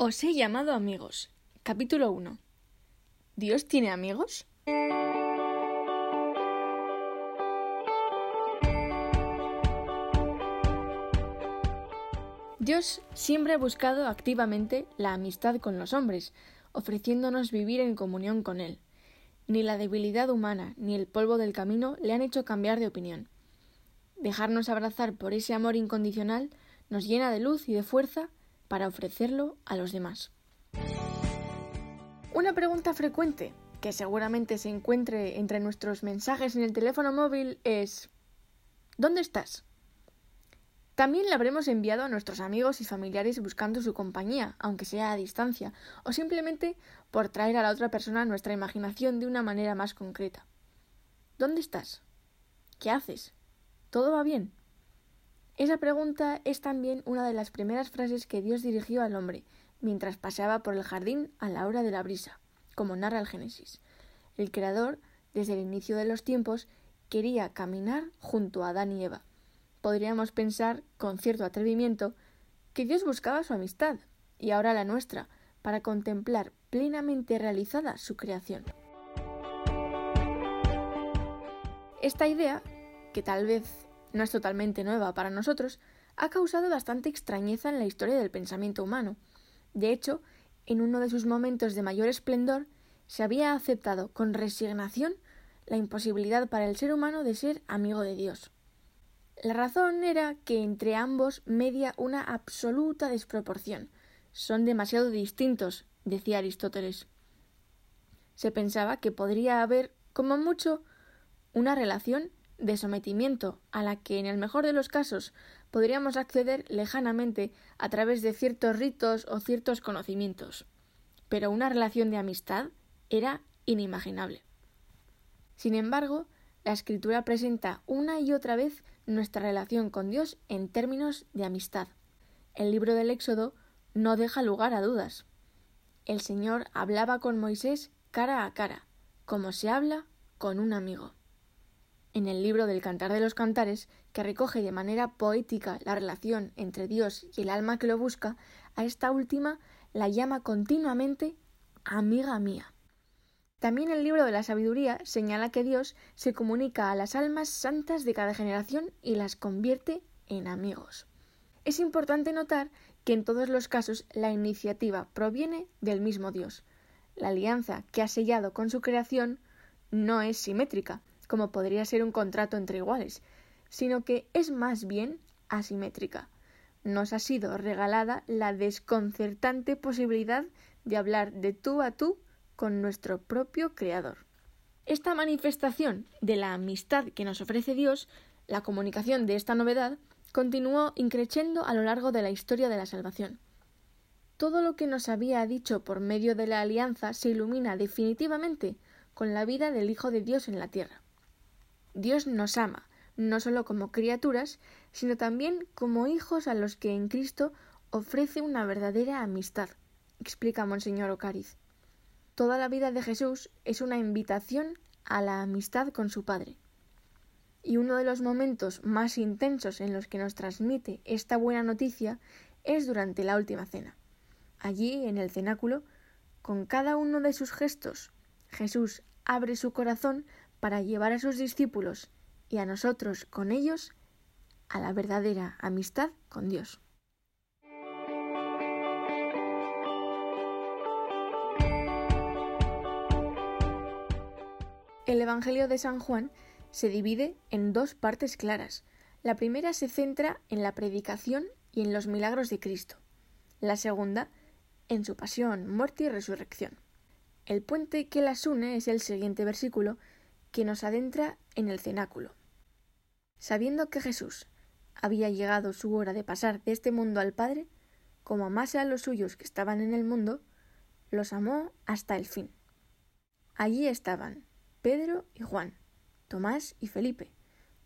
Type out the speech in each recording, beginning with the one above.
Os he llamado amigos. Capítulo 1. ¿Dios tiene amigos? Dios siempre ha buscado activamente la amistad con los hombres, ofreciéndonos vivir en comunión con Él. Ni la debilidad humana ni el polvo del camino le han hecho cambiar de opinión. Dejarnos abrazar por ese amor incondicional nos llena de luz y de fuerza para ofrecerlo a los demás. Una pregunta frecuente que seguramente se encuentre entre nuestros mensajes en el teléfono móvil es ¿Dónde estás? También la habremos enviado a nuestros amigos y familiares buscando su compañía, aunque sea a distancia, o simplemente por traer a la otra persona nuestra imaginación de una manera más concreta. ¿Dónde estás? ¿Qué haces? ¿Todo va bien? Esa pregunta es también una de las primeras frases que Dios dirigió al hombre mientras paseaba por el jardín a la hora de la brisa, como narra el Génesis. El Creador, desde el inicio de los tiempos, quería caminar junto a Adán y Eva. Podríamos pensar, con cierto atrevimiento, que Dios buscaba su amistad, y ahora la nuestra, para contemplar plenamente realizada su creación. Esta idea, que tal vez no es totalmente nueva para nosotros, ha causado bastante extrañeza en la historia del pensamiento humano. De hecho, en uno de sus momentos de mayor esplendor, se había aceptado con resignación la imposibilidad para el ser humano de ser amigo de Dios. La razón era que entre ambos media una absoluta desproporción. Son demasiado distintos, decía Aristóteles. Se pensaba que podría haber, como mucho, una relación de sometimiento a la que en el mejor de los casos podríamos acceder lejanamente a través de ciertos ritos o ciertos conocimientos. Pero una relación de amistad era inimaginable. Sin embargo, la escritura presenta una y otra vez nuestra relación con Dios en términos de amistad. El libro del Éxodo no deja lugar a dudas. El Señor hablaba con Moisés cara a cara, como se habla con un amigo en el libro del Cantar de los Cantares, que recoge de manera poética la relación entre Dios y el alma que lo busca, a esta última la llama continuamente amiga mía. También el libro de la sabiduría señala que Dios se comunica a las almas santas de cada generación y las convierte en amigos. Es importante notar que en todos los casos la iniciativa proviene del mismo Dios. La alianza que ha sellado con su creación no es simétrica, como podría ser un contrato entre iguales, sino que es más bien asimétrica. Nos ha sido regalada la desconcertante posibilidad de hablar de tú a tú con nuestro propio Creador. Esta manifestación de la amistad que nos ofrece Dios, la comunicación de esta novedad, continuó increciendo a lo largo de la historia de la salvación. Todo lo que nos había dicho por medio de la alianza se ilumina definitivamente con la vida del Hijo de Dios en la tierra. Dios nos ama, no solo como criaturas, sino también como hijos a los que en Cristo ofrece una verdadera amistad, explica Monseñor Ocariz. Toda la vida de Jesús es una invitación a la amistad con su Padre. Y uno de los momentos más intensos en los que nos transmite esta buena noticia es durante la última cena. Allí, en el cenáculo, con cada uno de sus gestos, Jesús abre su corazón para llevar a sus discípulos y a nosotros con ellos a la verdadera amistad con Dios. El Evangelio de San Juan se divide en dos partes claras. La primera se centra en la predicación y en los milagros de Cristo. La segunda en su pasión, muerte y resurrección. El puente que las une es el siguiente versículo que nos adentra en el cenáculo. Sabiendo que Jesús había llegado su hora de pasar de este mundo al Padre, como amase a los suyos que estaban en el mundo, los amó hasta el fin. Allí estaban Pedro y Juan, Tomás y Felipe,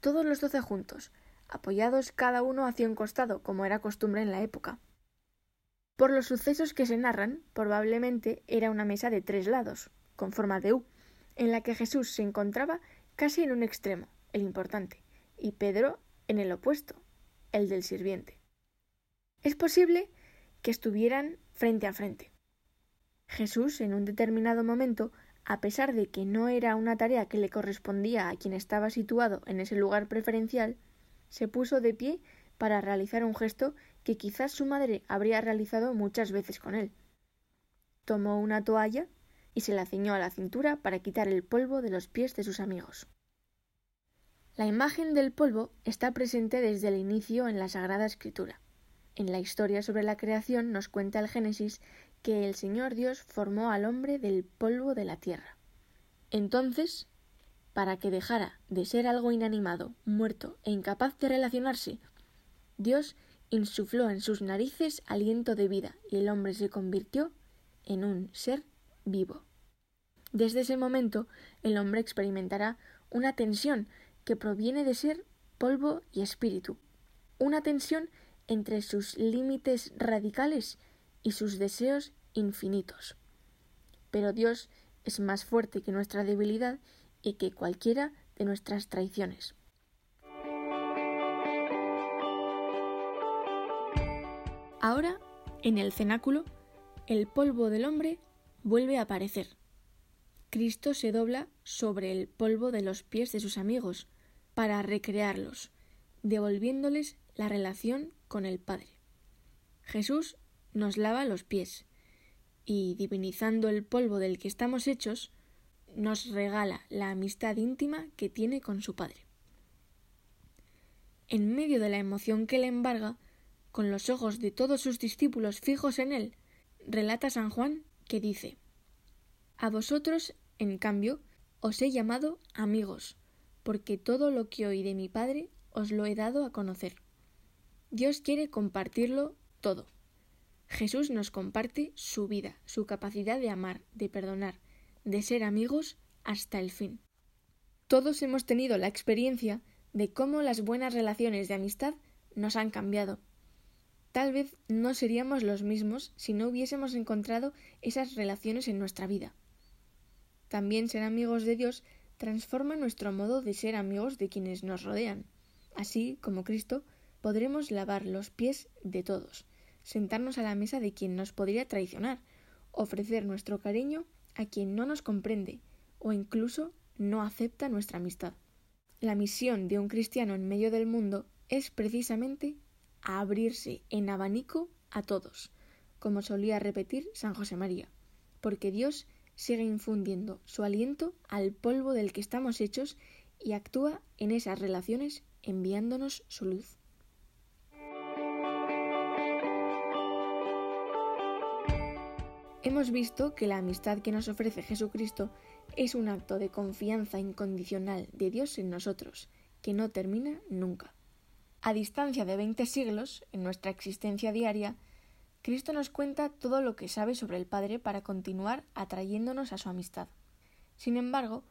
todos los doce juntos, apoyados cada uno hacia un costado, como era costumbre en la época. Por los sucesos que se narran, probablemente era una mesa de tres lados, con forma de U, en la que Jesús se encontraba casi en un extremo, el importante, y Pedro en el opuesto, el del sirviente. Es posible que estuvieran frente a frente. Jesús, en un determinado momento, a pesar de que no era una tarea que le correspondía a quien estaba situado en ese lugar preferencial, se puso de pie para realizar un gesto que quizás su madre habría realizado muchas veces con él. Tomó una toalla y se la ciñó a la cintura para quitar el polvo de los pies de sus amigos. La imagen del polvo está presente desde el inicio en la Sagrada Escritura. En la historia sobre la creación nos cuenta el Génesis que el Señor Dios formó al hombre del polvo de la tierra. Entonces, para que dejara de ser algo inanimado, muerto e incapaz de relacionarse, Dios insufló en sus narices aliento de vida y el hombre se convirtió en un ser vivo. Desde ese momento el hombre experimentará una tensión que proviene de ser polvo y espíritu, una tensión entre sus límites radicales y sus deseos infinitos. Pero Dios es más fuerte que nuestra debilidad y que cualquiera de nuestras traiciones. Ahora, en el cenáculo, el polvo del hombre vuelve a aparecer. Cristo se dobla sobre el polvo de los pies de sus amigos, para recrearlos, devolviéndoles la relación con el Padre. Jesús nos lava los pies y, divinizando el polvo del que estamos hechos, nos regala la amistad íntima que tiene con su Padre. En medio de la emoción que le embarga, con los ojos de todos sus discípulos fijos en él, relata San Juan que dice A vosotros, en cambio, os he llamado amigos, porque todo lo que oí de mi Padre os lo he dado a conocer. Dios quiere compartirlo todo. Jesús nos comparte su vida, su capacidad de amar, de perdonar, de ser amigos hasta el fin. Todos hemos tenido la experiencia de cómo las buenas relaciones de amistad nos han cambiado. Tal vez no seríamos los mismos si no hubiésemos encontrado esas relaciones en nuestra vida. También ser amigos de Dios transforma nuestro modo de ser amigos de quienes nos rodean. Así como Cristo, podremos lavar los pies de todos, sentarnos a la mesa de quien nos podría traicionar, ofrecer nuestro cariño a quien no nos comprende o incluso no acepta nuestra amistad. La misión de un cristiano en medio del mundo es precisamente abrirse en abanico a todos, como solía repetir San José María, porque Dios sigue infundiendo su aliento al polvo del que estamos hechos y actúa en esas relaciones enviándonos su luz. Hemos visto que la amistad que nos ofrece Jesucristo es un acto de confianza incondicional de Dios en nosotros, que no termina nunca. A distancia de veinte siglos, en nuestra existencia diaria, Cristo nos cuenta todo lo que sabe sobre el Padre para continuar atrayéndonos a su amistad. Sin embargo,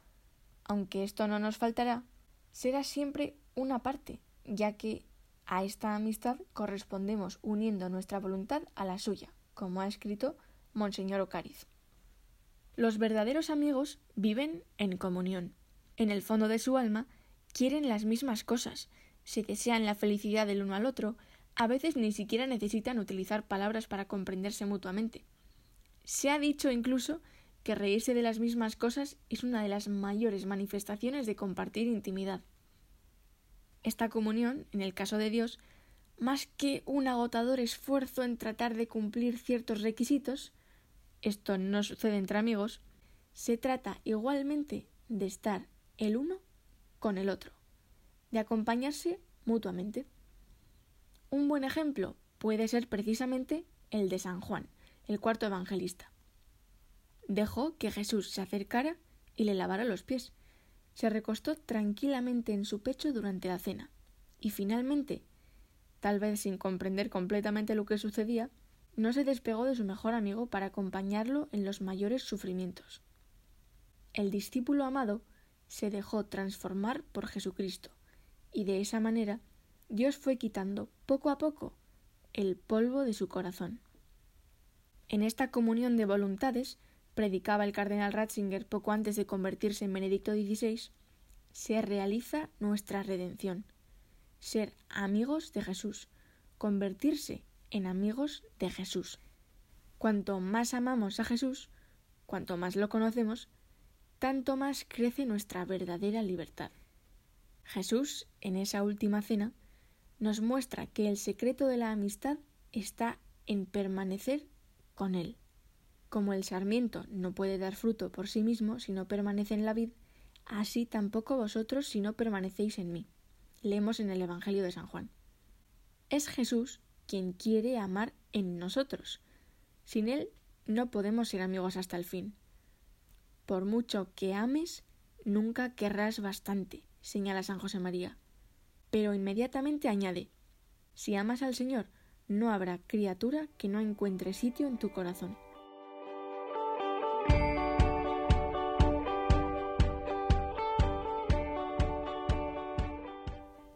aunque esto no nos faltará, será siempre una parte, ya que a esta amistad correspondemos uniendo nuestra voluntad a la suya, como ha escrito Monseñor Ocariz. Los verdaderos amigos viven en comunión. En el fondo de su alma quieren las mismas cosas, se desean la felicidad del uno al otro, a veces ni siquiera necesitan utilizar palabras para comprenderse mutuamente. Se ha dicho incluso que reírse de las mismas cosas es una de las mayores manifestaciones de compartir intimidad. Esta comunión, en el caso de Dios, más que un agotador esfuerzo en tratar de cumplir ciertos requisitos, esto no sucede entre amigos, se trata igualmente de estar el uno con el otro, de acompañarse mutuamente. Un buen ejemplo puede ser precisamente el de San Juan, el cuarto evangelista. Dejó que Jesús se acercara y le lavara los pies. Se recostó tranquilamente en su pecho durante la cena, y finalmente, tal vez sin comprender completamente lo que sucedía, no se despegó de su mejor amigo para acompañarlo en los mayores sufrimientos. El discípulo amado se dejó transformar por Jesucristo, y de esa manera Dios fue quitando poco a poco el polvo de su corazón. En esta comunión de voluntades, predicaba el cardenal Ratzinger poco antes de convertirse en Benedicto XVI, se realiza nuestra redención. Ser amigos de Jesús, convertirse en amigos de Jesús. Cuanto más amamos a Jesús, cuanto más lo conocemos, tanto más crece nuestra verdadera libertad. Jesús, en esa última cena, nos muestra que el secreto de la amistad está en permanecer con Él. Como el sarmiento no puede dar fruto por sí mismo si no permanece en la vid, así tampoco vosotros si no permanecéis en mí. Leemos en el Evangelio de San Juan. Es Jesús quien quiere amar en nosotros. Sin Él no podemos ser amigos hasta el fin. Por mucho que ames, nunca querrás bastante, señala San José María. Pero inmediatamente añade Si amas al Señor, no habrá criatura que no encuentre sitio en tu corazón.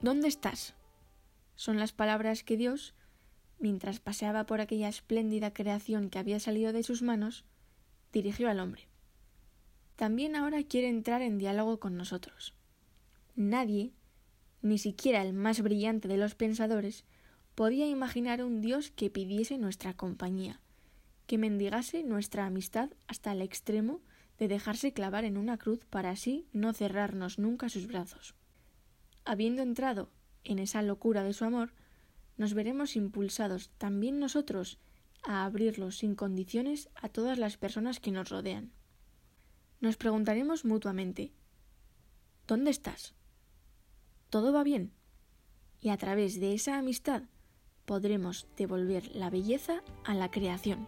¿Dónde estás? Son las palabras que Dios, mientras paseaba por aquella espléndida creación que había salido de sus manos, dirigió al hombre. También ahora quiere entrar en diálogo con nosotros. Nadie, ni siquiera el más brillante de los pensadores, podía imaginar un Dios que pidiese nuestra compañía, que mendigase nuestra amistad hasta el extremo de dejarse clavar en una cruz para así no cerrarnos nunca sus brazos. Habiendo entrado en esa locura de su amor, nos veremos impulsados también nosotros a abrirlo sin condiciones a todas las personas que nos rodean. Nos preguntaremos mutuamente ¿Dónde estás? ¿Todo va bien? Y a través de esa amistad podremos devolver la belleza a la creación.